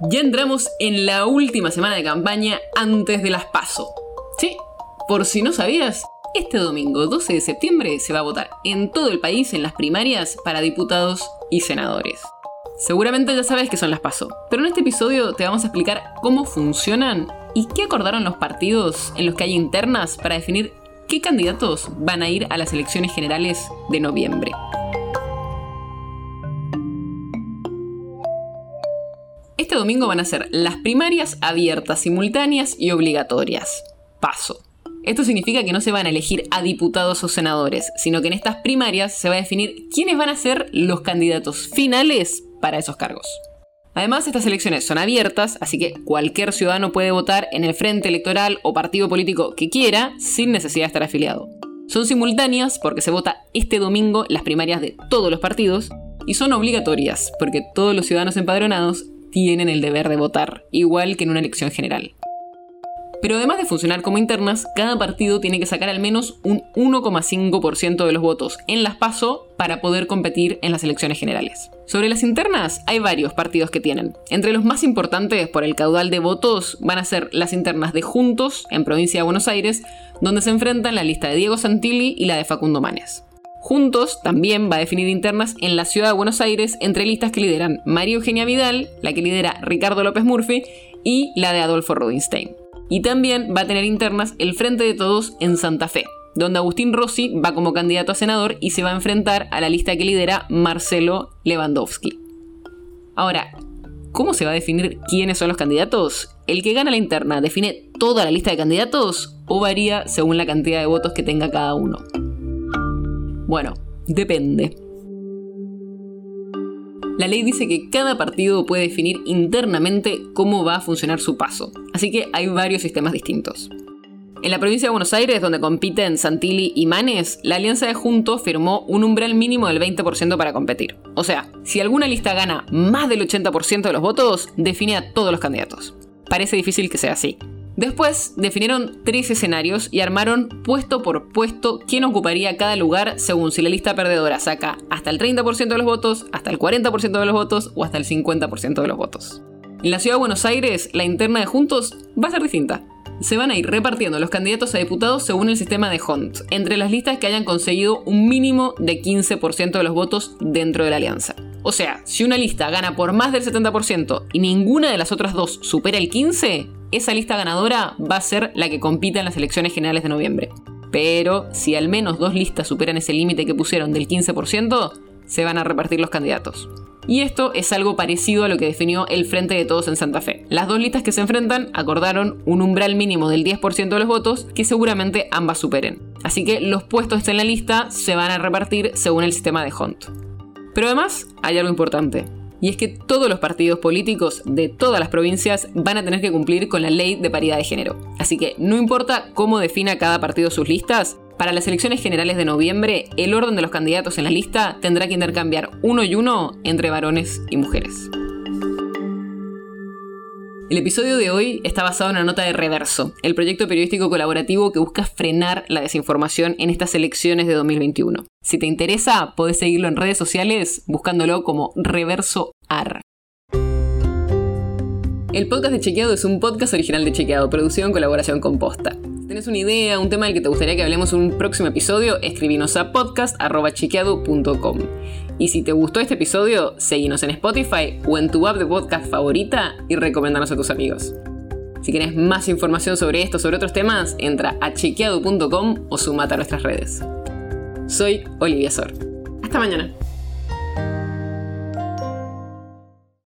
Ya entramos en la última semana de campaña antes de las PASO. Sí, por si no sabías, este domingo 12 de septiembre se va a votar en todo el país en las primarias para diputados y senadores. Seguramente ya sabes qué son las PASO, pero en este episodio te vamos a explicar cómo funcionan y qué acordaron los partidos en los que hay internas para definir qué candidatos van a ir a las elecciones generales de noviembre. Este domingo van a ser las primarias abiertas, simultáneas y obligatorias. Paso. Esto significa que no se van a elegir a diputados o senadores, sino que en estas primarias se va a definir quiénes van a ser los candidatos finales para esos cargos. Además, estas elecciones son abiertas, así que cualquier ciudadano puede votar en el frente electoral o partido político que quiera sin necesidad de estar afiliado. Son simultáneas porque se vota este domingo las primarias de todos los partidos y son obligatorias porque todos los ciudadanos empadronados tienen el deber de votar, igual que en una elección general. Pero además de funcionar como internas, cada partido tiene que sacar al menos un 1,5% de los votos en las PASO para poder competir en las elecciones generales. Sobre las internas, hay varios partidos que tienen. Entre los más importantes por el caudal de votos van a ser las internas de Juntos, en provincia de Buenos Aires, donde se enfrentan la lista de Diego Santilli y la de Facundo Manes. Juntos también va a definir internas en la ciudad de Buenos Aires entre listas que lideran María Eugenia Vidal, la que lidera Ricardo López Murphy y la de Adolfo Rubinstein. Y también va a tener internas el Frente de Todos en Santa Fe, donde Agustín Rossi va como candidato a senador y se va a enfrentar a la lista que lidera Marcelo Lewandowski. Ahora, ¿cómo se va a definir quiénes son los candidatos? ¿El que gana la interna define toda la lista de candidatos o varía según la cantidad de votos que tenga cada uno? Bueno, depende. La ley dice que cada partido puede definir internamente cómo va a funcionar su paso, así que hay varios sistemas distintos. En la provincia de Buenos Aires, donde compiten Santilli y Manes, la Alianza de Juntos firmó un umbral mínimo del 20% para competir. O sea, si alguna lista gana más del 80% de los votos, define a todos los candidatos. Parece difícil que sea así, Después definieron tres escenarios y armaron puesto por puesto quién ocuparía cada lugar según si la lista perdedora saca hasta el 30% de los votos, hasta el 40% de los votos o hasta el 50% de los votos. En la ciudad de Buenos Aires, la interna de Juntos va a ser distinta. Se van a ir repartiendo los candidatos a diputados según el sistema de Hunt, entre las listas que hayan conseguido un mínimo de 15% de los votos dentro de la alianza. O sea, si una lista gana por más del 70% y ninguna de las otras dos supera el 15%, esa lista ganadora va a ser la que compita en las elecciones generales de noviembre. Pero si al menos dos listas superan ese límite que pusieron del 15%, se van a repartir los candidatos. Y esto es algo parecido a lo que definió el Frente de Todos en Santa Fe. Las dos listas que se enfrentan acordaron un umbral mínimo del 10% de los votos que seguramente ambas superen. Así que los puestos en la lista se van a repartir según el sistema de Hunt. Pero además hay algo importante y es que todos los partidos políticos de todas las provincias van a tener que cumplir con la ley de paridad de género. Así que no importa cómo defina cada partido sus listas, para las elecciones generales de noviembre, el orden de los candidatos en la lista tendrá que intercambiar uno y uno entre varones y mujeres. El episodio de hoy está basado en una nota de Reverso, el proyecto periodístico colaborativo que busca frenar la desinformación en estas elecciones de 2021. Si te interesa, podés seguirlo en redes sociales buscándolo como Reverso AR. El podcast de Chequeado es un podcast original de Chequeado, producido en colaboración con Posta. Si tenés una idea, un tema del que te gustaría que hablemos en un próximo episodio, escribinos a podcast.chequeado.com. Y si te gustó este episodio, seguinos en Spotify o en tu app de podcast favorita y recomendanos a tus amigos. Si quieres más información sobre esto o sobre otros temas, entra a chequeado.com o sumate a nuestras redes. Soy Olivia Sor. Hasta mañana.